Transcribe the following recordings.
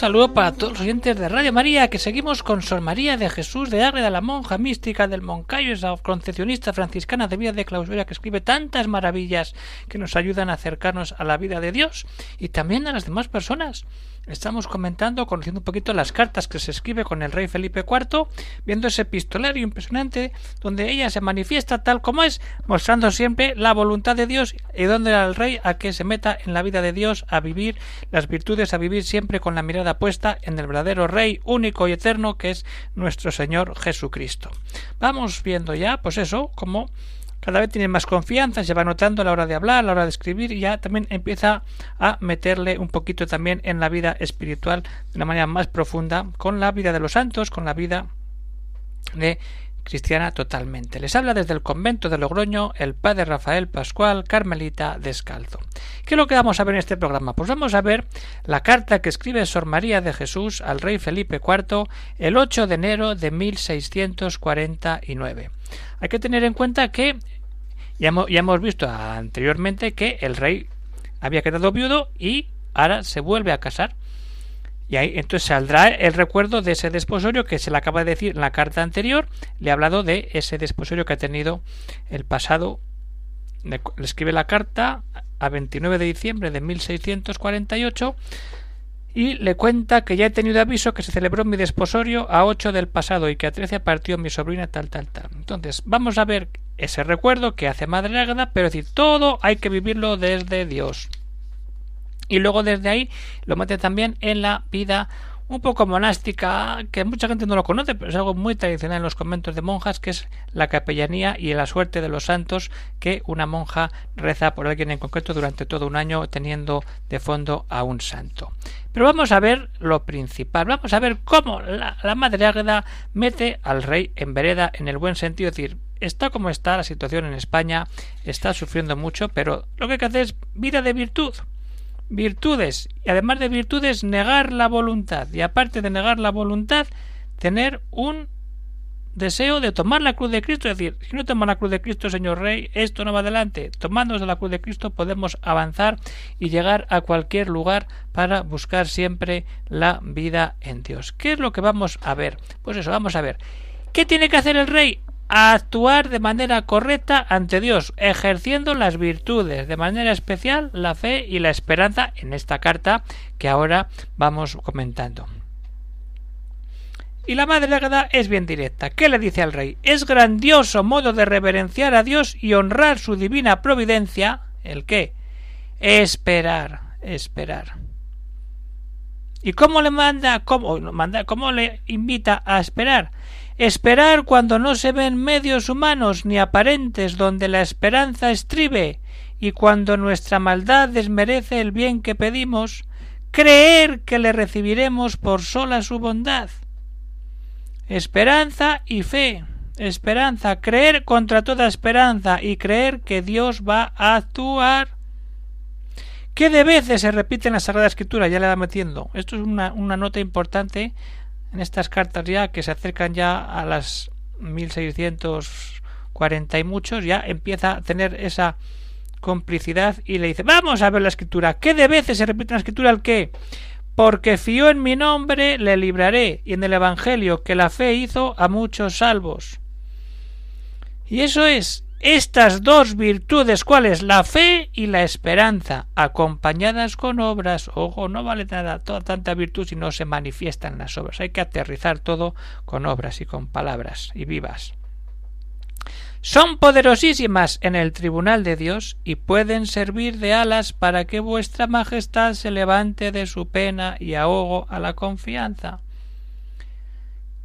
Saludo para todos los oyentes de Radio María, que seguimos con Sor María de Jesús de Ágreda, la monja mística del Moncayo, esa concepcionista franciscana de vida de clausura que escribe tantas maravillas que nos ayudan a acercarnos a la vida de Dios y también a las demás personas. Estamos comentando, conociendo un poquito las cartas que se escribe con el rey Felipe IV, viendo ese epistolario impresionante donde ella se manifiesta tal como es, mostrando siempre la voluntad de Dios y donde al rey a que se meta en la vida de Dios, a vivir las virtudes, a vivir siempre con la mirada puesta en el verdadero rey único y eterno que es nuestro Señor Jesucristo. Vamos viendo ya, pues eso, como cada vez tiene más confianza, se va notando a la hora de hablar, a la hora de escribir y ya también empieza a meterle un poquito también en la vida espiritual de una manera más profunda con la vida de los santos, con la vida de cristiana totalmente. Les habla desde el convento de Logroño el padre Rafael Pascual, Carmelita Descalzo. ¿Qué es lo que vamos a ver en este programa? Pues vamos a ver la carta que escribe Sor María de Jesús al rey Felipe IV el 8 de enero de 1649. Hay que tener en cuenta que ya hemos, visto anteriormente que el rey había quedado viudo y ahora se vuelve a casar. Y ahí entonces saldrá el recuerdo de ese desposorio que se le acaba de decir en la carta anterior. Le ha hablado de ese desposorio que ha tenido el pasado. Le, escribe la carta a 29 de diciembre de 1648 y le cuenta que ya he tenido aviso que se celebró mi desposorio a 8 del pasado y que a 13 partió mi sobrina tal tal tal. Entonces, vamos a ver ese recuerdo que hace Madre Águeda, pero decir, todo hay que vivirlo desde Dios. Y luego desde ahí lo mete también en la vida un poco monástica, que mucha gente no lo conoce, pero es algo muy tradicional en los conventos de monjas, que es la capellanía y la suerte de los santos que una monja reza por alguien en concreto durante todo un año teniendo de fondo a un santo. Pero vamos a ver lo principal, vamos a ver cómo la, Madre Águeda mete al rey en vereda en el buen sentido, es decir, está como está la situación en España, está sufriendo mucho, pero lo que hay que hacer es vida de virtud virtudes y además de virtudes negar la voluntad y aparte de negar la voluntad tener un deseo de tomar la cruz de Cristo, es decir, si no toma la cruz de Cristo, Señor Rey, esto no va adelante. Tomándonos de la cruz de Cristo podemos avanzar y llegar a cualquier lugar para buscar siempre la vida en Dios. ¿Qué es lo que vamos a ver? Pues eso, vamos a ver. ¿Qué tiene que hacer el rey? A actuar de manera correcta ante Dios, ejerciendo las virtudes, de manera especial la fe y la esperanza en esta carta que ahora vamos comentando. Y la Madre Águeda es bien directa. ¿Qué le dice al rey? Es grandioso modo de reverenciar a Dios y honrar su divina providencia. ¿El qué? Esperar, esperar. ¿Y cómo le manda, cómo, manda, cómo le invita a esperar? Esperar cuando no se ven medios humanos ni aparentes donde la esperanza estribe, y cuando nuestra maldad desmerece el bien que pedimos, creer que le recibiremos por sola su bondad. Esperanza y fe. Esperanza, creer contra toda esperanza y creer que Dios va a actuar. ¿Qué de veces se repite en la Sagrada Escritura? Ya le va metiendo. Esto es una, una nota importante en estas cartas ya que se acercan ya a las 1640 y muchos, ya empieza a tener esa complicidad y le dice, vamos a ver la escritura. ¿Qué de veces se repite la escritura el qué? Porque fió en mi nombre, le libraré, y en el Evangelio que la fe hizo a muchos salvos. Y eso es, estas dos virtudes, ¿cuáles? La fe y la esperanza, acompañadas con obras. Ojo, no vale nada toda tanta virtud si no se manifiestan las obras. Hay que aterrizar todo con obras y con palabras y vivas. Son poderosísimas en el tribunal de Dios y pueden servir de alas para que vuestra majestad se levante de su pena y ahogo a la confianza.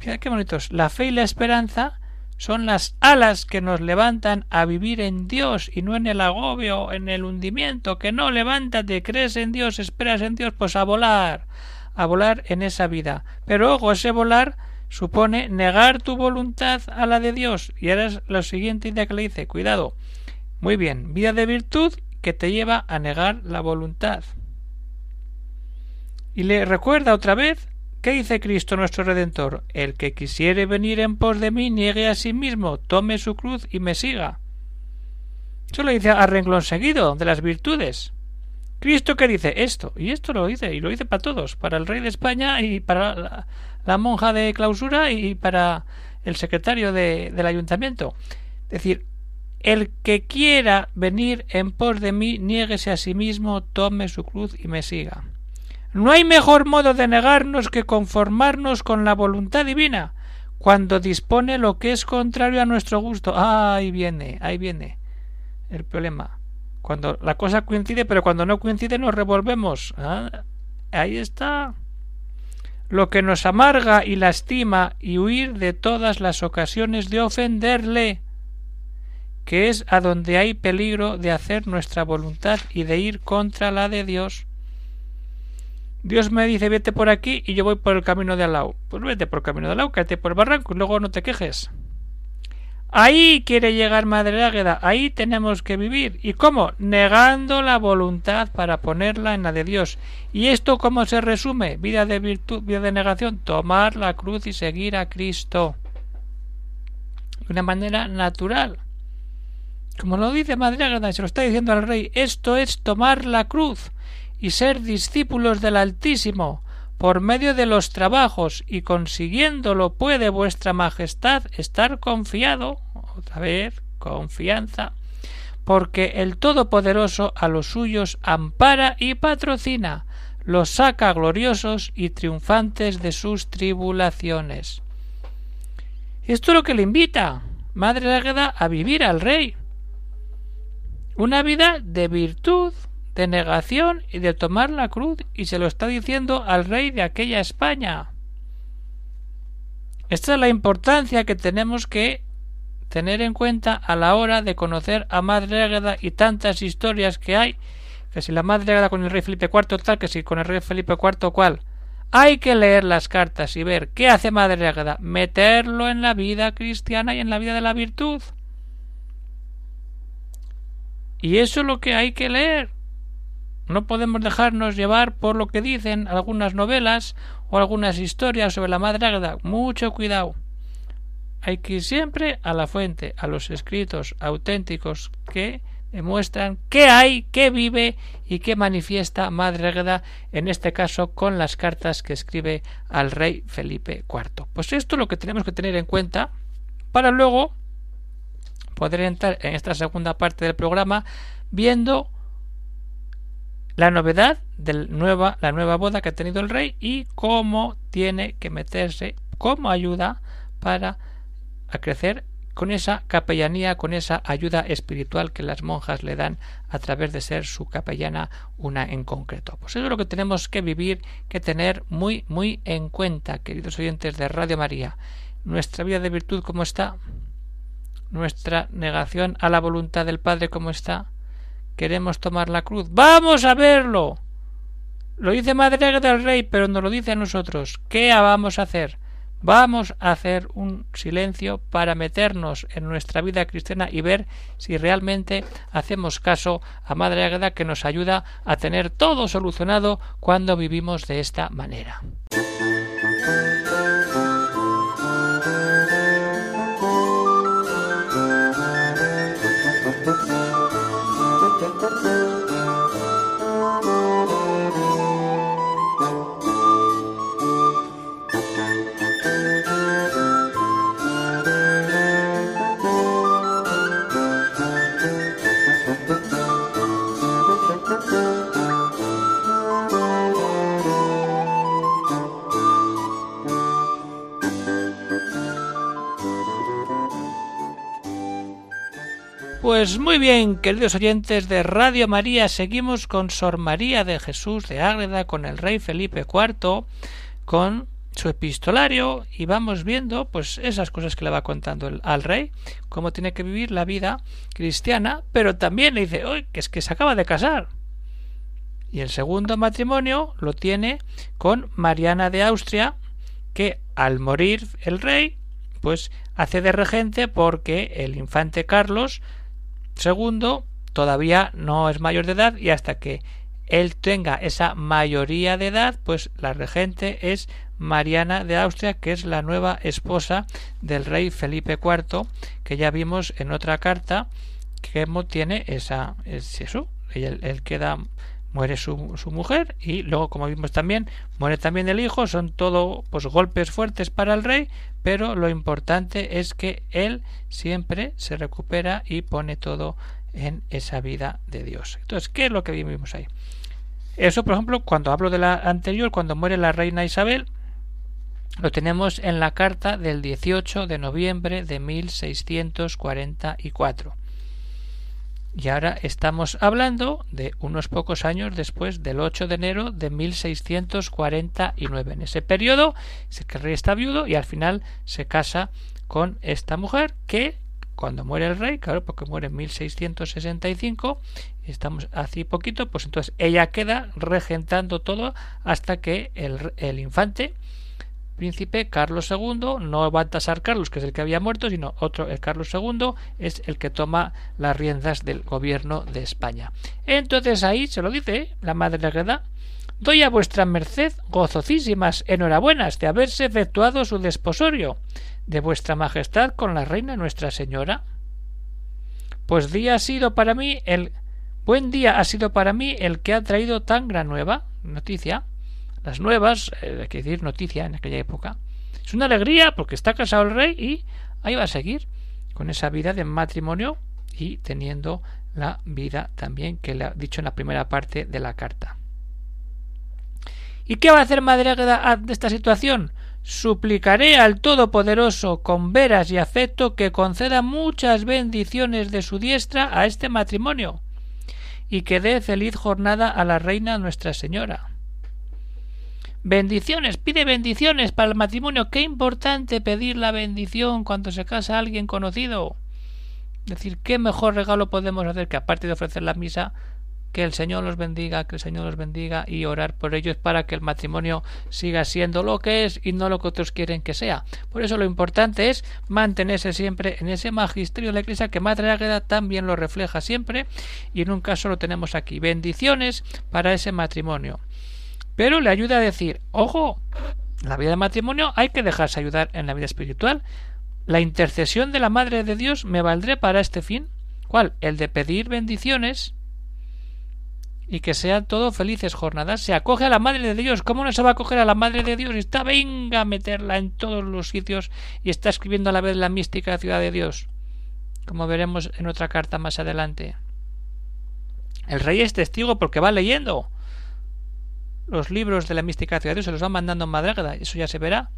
Fíjate qué bonitos. La fe y la esperanza son las alas que nos levantan a vivir en Dios y no en el agobio, en el hundimiento, que no levántate, crees en Dios, esperas en Dios, pues a volar, a volar en esa vida. Pero ojo, ese volar supone negar tu voluntad a la de Dios. Y ahora es la siguiente idea que le dice, cuidado. Muy bien, vida de virtud que te lleva a negar la voluntad. Y le recuerda otra vez, ¿qué dice Cristo nuestro Redentor? El que quisiere venir en pos de mí, niegue a sí mismo, tome su cruz y me siga. Eso lo dice a renglón seguido de las virtudes. Cristo que dice esto, y esto lo dice, y lo dice para todos, para el rey de España y para la, monja de clausura y para el secretario del ayuntamiento. Es decir, el que quiera venir en pos de mí, niéguese a sí mismo, tome su cruz y me siga. No hay mejor modo de negarnos que conformarnos con la voluntad divina, cuando dispone lo que es contrario a nuestro gusto. Ah, ahí viene, ahí viene el problema. Cuando la cosa coincide, pero cuando no coincide nos revolvemos. Ah, ahí está. Lo que nos amarga y lastima y huir de todas las ocasiones de ofenderle, que es a donde hay peligro de hacer nuestra voluntad y de ir contra la de Dios. Dios me dice vete por aquí y yo voy por el camino de al lado. Pues vete por el camino de al lado, cállate por el barranco y luego no te quejes. Ahí quiere llegar Madre Águeda, ahí tenemos que vivir. ¿Y cómo? Negando la voluntad para ponerla en la de Dios. ¿Y esto cómo se resume? Vida de virtud, vida de negación, tomar la cruz y seguir a Cristo. De una manera natural. Como lo dice Madre Águeda, se lo está diciendo al rey, esto es tomar la cruz y ser discípulos del Altísimo, por medio de los trabajos, y consiguiéndolo puede vuestra Majestad estar confiado, otra vez, confianza, porque el Todopoderoso a los suyos ampara y patrocina, los saca gloriosos y triunfantes de sus tribulaciones. Esto es lo que le invita, Madre Águeda, a vivir al rey. Una vida de virtud, de negación y de tomar la cruz y se lo está diciendo al rey de aquella España. Esta es la importancia que tenemos que tener en cuenta a la hora de conocer a Madre Águeda y tantas historias que hay, que si la Madre Águeda con el rey Felipe IV tal, que si con el rey Felipe IV cual. Hay que leer las cartas y ver qué hace Madre Águeda, meterlo en la vida cristiana y en la vida de la virtud. Y eso es lo que hay que leer. No podemos dejarnos llevar por lo que dicen algunas novelas o algunas historias sobre la Madre Águeda. Mucho cuidado. Hay que ir siempre a la fuente, a los escritos auténticos que demuestran qué hay, qué vive y qué manifiesta Madre Águeda, en este caso con las cartas que escribe al rey Felipe IV. Pues esto es lo que tenemos que tener en cuenta para luego poder entrar en esta segunda parte del programa viendo la novedad de nueva, la nueva boda que ha tenido el rey y cómo tiene que meterse como ayuda para crecer con esa capellanía, con esa ayuda espiritual que las monjas le dan a través de ser su capellana una en concreto. Pues eso es lo que tenemos que vivir, que tener muy, muy en cuenta, queridos oyentes de Radio María. Nuestra vida de virtud, ¿cómo está? Nuestra negación a la voluntad del Padre, ¿cómo está? Queremos tomar la cruz. ¡Vamos a verlo! Lo dice Madre del Rey, pero nos lo dice a nosotros. ¿Qué vamos a hacer? Vamos a hacer un silencio para meternos en nuestra vida cristiana y ver si realmente hacemos caso a Madre Águeda que nos ayuda a tener todo solucionado cuando vivimos de esta manera. Pues muy bien, queridos oyentes de Radio María, seguimos con Sor María de Jesús de Ágreda, con el rey Felipe IV, con su epistolario y vamos viendo pues esas cosas que le va contando al rey, cómo tiene que vivir la vida cristiana, pero también le dice, hoy que es que se acaba de casar. Y el segundo matrimonio lo tiene con Mariana de Austria, que al morir el rey, pues hace de regente porque el infante Carlos II todavía no es mayor de edad y hasta que él tenga esa mayoría de edad, pues la regente es Mariana de Austria, que es la nueva esposa del rey Felipe IV, que ya vimos en otra carta que tiene esa es eso, él, queda muere su, su, mujer y luego como vimos también muere también el hijo. Son todo pues golpes fuertes para el rey pero lo importante es que él siempre se recupera y pone todo en esa vida de Dios. Entonces qué es lo que vimos ahí eso, por ejemplo, cuando hablo de la anterior, cuando muere la reina Isabel, lo tenemos en la carta del 18 de noviembre de 1644. Y ahora estamos hablando de unos pocos años después del 8 de enero de 1649. En ese periodo, el rey está viudo y al final se casa con esta mujer que cuando muere el rey, claro, porque muere en 1665, y estamos así poquito, pues entonces ella queda regentando todo hasta que el, el infante príncipe Carlos II, no Baltasar Carlos, que es el que había muerto, sino otro, el Carlos II, es el que toma las riendas del gobierno de España. Entonces ahí se lo dice la madre Agreda, doy a vuestra merced gozosísimas enhorabuenas de haberse efectuado su desposorio de vuestra majestad con la reina nuestra señora. Pues día ha sido para mí el buen día ha sido para mí el que ha traído tan gran nueva noticia. Las nuevas, eh, hay que decir noticia en aquella época. Es una alegría porque está casado el rey y ahí va a seguir con esa vida de matrimonio y teniendo la vida también que le ha dicho en la primera parte de la carta. ¿Y qué va a hacer Madre de esta situación? Suplicaré al Todopoderoso con veras y afecto que conceda muchas bendiciones de su diestra a este matrimonio y que dé feliz jornada a la reina Nuestra Señora. Bendiciones, pide bendiciones para el matrimonio. Qué importante pedir la bendición cuando se casa alguien conocido. Es decir, qué mejor regalo podemos hacer que aparte de ofrecer la misa, que el Señor los bendiga, que el Señor los bendiga y orar por ellos para que el matrimonio siga siendo lo que es y no lo que otros quieren que sea. Por eso lo importante es mantenerse siempre en ese magisterio de la Iglesia que Madre Águeda también lo refleja siempre y en un caso lo tenemos aquí. Bendiciones para ese matrimonio. Pero le ayuda a decir, ojo, la vida de matrimonio hay que dejarse ayudar en la vida espiritual. La intercesión de la Madre de Dios me valdré para este fin. ¿Cuál? El de pedir bendiciones y que sean todos felices jornadas. Se acoge a la Madre de Dios. ¿Cómo no se va a acoger a la Madre de Dios? Está venga a meterla en todos los sitios y está escribiendo a la vez la mística ciudad de Dios, como veremos en otra carta más adelante. El rey es testigo porque va leyendo los libros de la mística Dios, se los va mandando en Madrágada, eso ya se verá.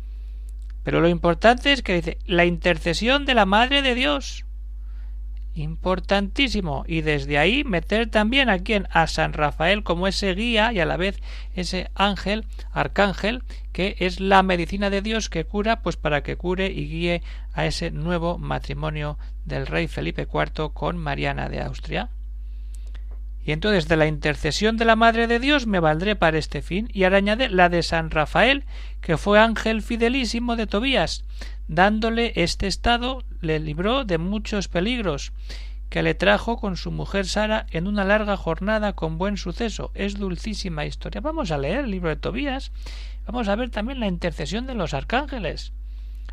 Pero lo importante es que dice la intercesión de la Madre de Dios importantísimo y desde ahí meter también a quien a San Rafael como ese guía y a la vez ese ángel arcángel que es la medicina de Dios que cura pues para que cure y guíe a ese nuevo matrimonio del rey Felipe IV con Mariana de Austria y entonces de la intercesión de la Madre de Dios me valdré para este fin. Y ahora añade la de San Rafael, que fue ángel fidelísimo de Tobías, dándole este estado le libró de muchos peligros, que le trajo con su mujer Sara en una larga jornada con buen suceso. Es dulcísima historia. Vamos a leer el libro de Tobías. Vamos a ver también la intercesión de los arcángeles.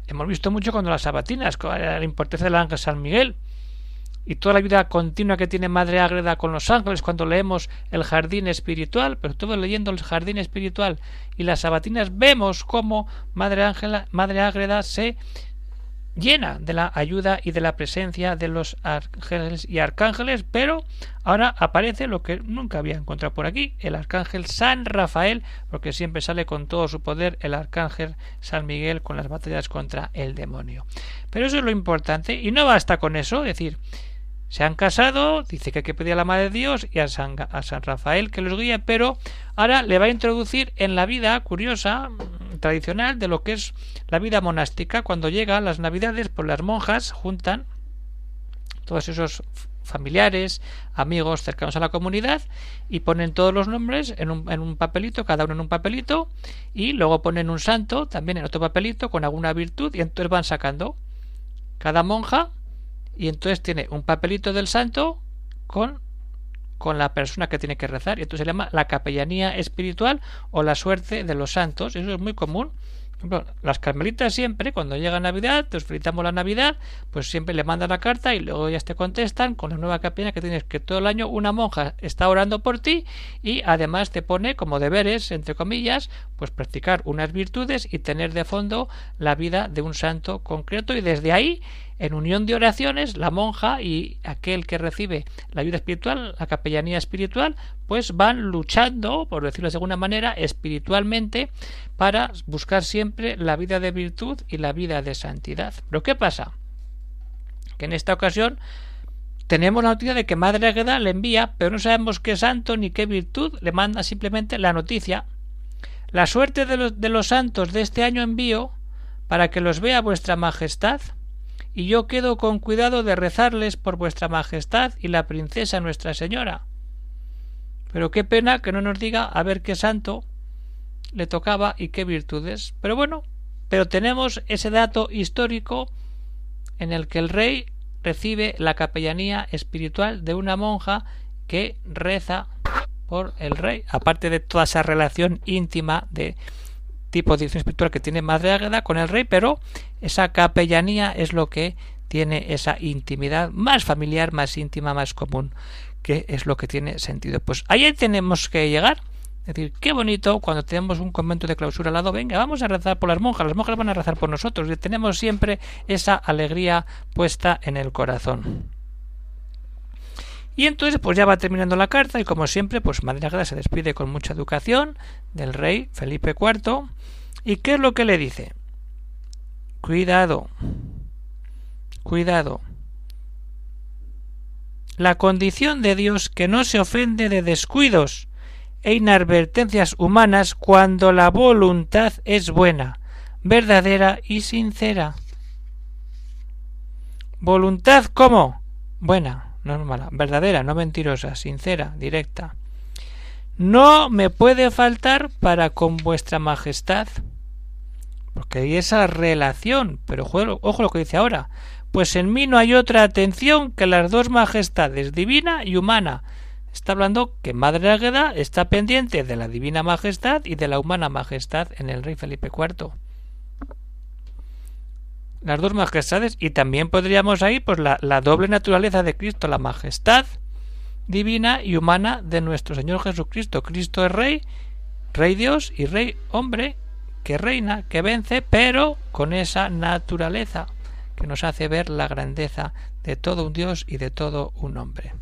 Hemos visto mucho cuando las sabatinas, la importancia del ángel San Miguel y toda la vida continua que tiene Madre Ágreda con los ángeles cuando leemos el jardín espiritual, pero todo leyendo el jardín espiritual y las sabatinas vemos cómo Madre Ángela, Madre Ágreda se llena de la ayuda y de la presencia de los ángeles y arcángeles, pero ahora aparece lo que nunca había encontrado por aquí, el arcángel San Rafael, porque siempre sale con todo su poder el arcángel San Miguel con las batallas contra el demonio. Pero eso es lo importante, y no basta con eso, es decir, se han casado, dice que hay que pedir a la Madre de Dios y a San, a San Rafael que los guíe, pero ahora le va a introducir en la vida curiosa, mm, tradicional, de lo que es la vida monástica. Cuando llega las Navidades, pues las monjas juntan todos esos familiares, amigos cercanos a la comunidad y ponen todos los nombres en un, en un papelito, cada uno en un papelito y luego ponen un santo también en otro papelito con alguna virtud y entonces van sacando cada monja y entonces tiene un papelito del santo con con la persona que tiene que rezar. Y entonces se llama la capellanía espiritual o la suerte de los santos. Eso es muy común. Las carmelitas siempre, cuando llega Navidad, te felicitamos la Navidad, pues siempre le mandan la carta y luego ya te contestan con la nueva capilla que tienes que todo el año una monja está orando por ti y además te pone como deberes, entre comillas, pues practicar unas virtudes y tener de fondo la vida de un santo concreto. Y desde ahí en unión de oraciones, la monja y aquel que recibe la ayuda espiritual, la capellanía espiritual, pues van luchando, por decirlo de alguna manera, espiritualmente para buscar siempre la vida de virtud y la vida de santidad. Pero ¿qué pasa? Que en esta ocasión tenemos la noticia de que Madre Agueda le envía, pero no sabemos qué santo ni qué virtud, le manda simplemente la noticia. La suerte de los, de los santos de este año envío para que los vea vuestra majestad y yo quedo con cuidado de rezarles por vuestra majestad y la princesa nuestra señora. Pero qué pena que no nos diga a ver qué santo le tocaba y qué virtudes. Pero bueno, pero tenemos ese dato histórico en el que el rey recibe la capellanía espiritual de una monja que reza por el rey, aparte de toda esa relación íntima de tipo de dirección espiritual que tiene Madre Águeda con el rey, pero esa capellanía es lo que tiene esa intimidad más familiar, más íntima, más común, que es lo que tiene sentido. Pues ahí tenemos que llegar. Es decir, qué bonito cuando tenemos un convento de clausura al lado, venga, vamos a rezar por las monjas, las monjas van a rezar por nosotros, y tenemos siempre esa alegría puesta en el corazón. Y entonces pues ya va terminando la carta y como siempre pues Madre Agueda se despide con mucha educación del rey Felipe IV y ¿qué es lo que le dice? Cuidado, cuidado. La condición de Dios que no se ofende de descuidos e inadvertencias humanas cuando la voluntad es buena, verdadera y sincera. ¿Voluntad cómo? Buena no mala, verdadera, no mentirosa, sincera, directa. No me puede faltar para con vuestra majestad. Porque hay esa relación, pero ojo, lo que dice ahora. Pues en mí no hay otra atención que las dos majestades, divina y humana. Está hablando que Madre Águeda está pendiente de la divina majestad y de la humana majestad en el rey Felipe IV las dos majestades y también podríamos ahí pues la, la doble naturaleza de Cristo, la majestad divina y humana de nuestro Señor Jesucristo. Cristo es Rey, Rey Dios y Rey hombre que reina, que vence, pero con esa naturaleza que nos hace ver la grandeza de todo un Dios y de todo un hombre.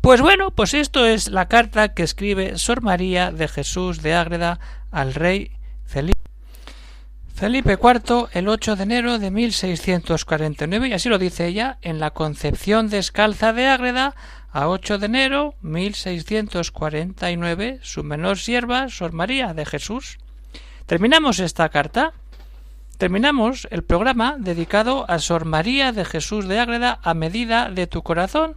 Pues bueno, pues esto es la carta que escribe Sor María de Jesús de Ágreda al rey Felipe. Felipe IV el 8 de enero de 1649 y así lo dice ella en la Concepción descalza de Ágreda a 8 de enero 1649 su menor sierva Sor María de Jesús. Terminamos esta carta. Terminamos el programa dedicado a Sor María de Jesús de Ágreda a medida de tu corazón.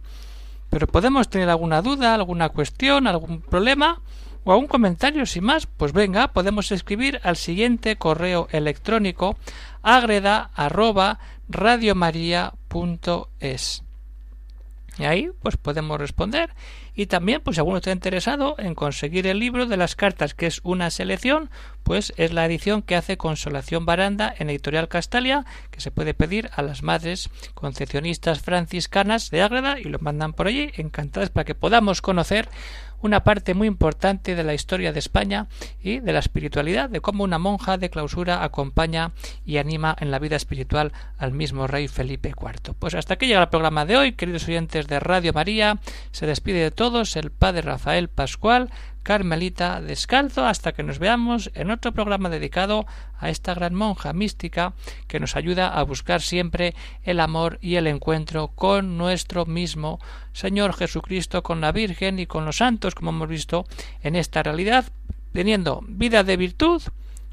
Pero podemos tener alguna duda, alguna cuestión, algún problema o a un comentario sin más, pues venga, podemos escribir al siguiente correo electrónico agreda. Y ahí pues podemos responder. Y también, pues si alguno está interesado en conseguir el libro de las cartas, que es una selección, pues es la edición que hace Consolación Baranda en Editorial Castalia, que se puede pedir a las madres concepcionistas franciscanas de Ágreda y lo mandan por allí, encantadas para que podamos conocer una parte muy importante de la historia de España y de la espiritualidad, de cómo una monja de clausura acompaña y anima en la vida espiritual al mismo rey Felipe IV. Pues hasta aquí llega el programa de hoy, queridos oyentes de Radio María, se despide de todos el padre Rafael Pascual, Carmelita Descalzo, hasta que nos veamos en otro programa dedicado a esta gran monja mística que nos ayuda a buscar siempre el amor y el encuentro con nuestro mismo Señor Jesucristo, con la Virgen y con los santos, como hemos visto en esta realidad, teniendo vida de virtud,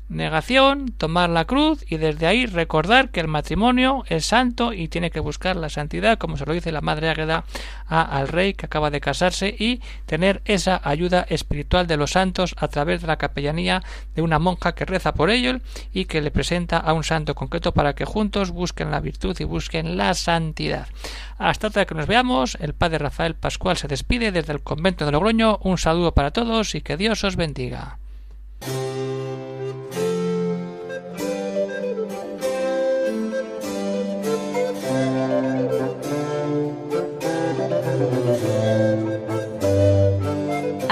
negación, tomar la cruz y desde ahí recordar que el matrimonio es santo y tiene que buscar la santidad, como se lo dice la Madre Águeda al rey que acaba de casarse y tener esa ayuda espiritual de los santos a través de la capellanía de una monja que reza por ello y que le presenta a un santo concreto para que juntos busquen la virtud y busquen la santidad. Hasta otra que nos veamos, el padre Rafael Pascual se despide desde el convento de Logroño. Un saludo para todos y que Dios os bendiga.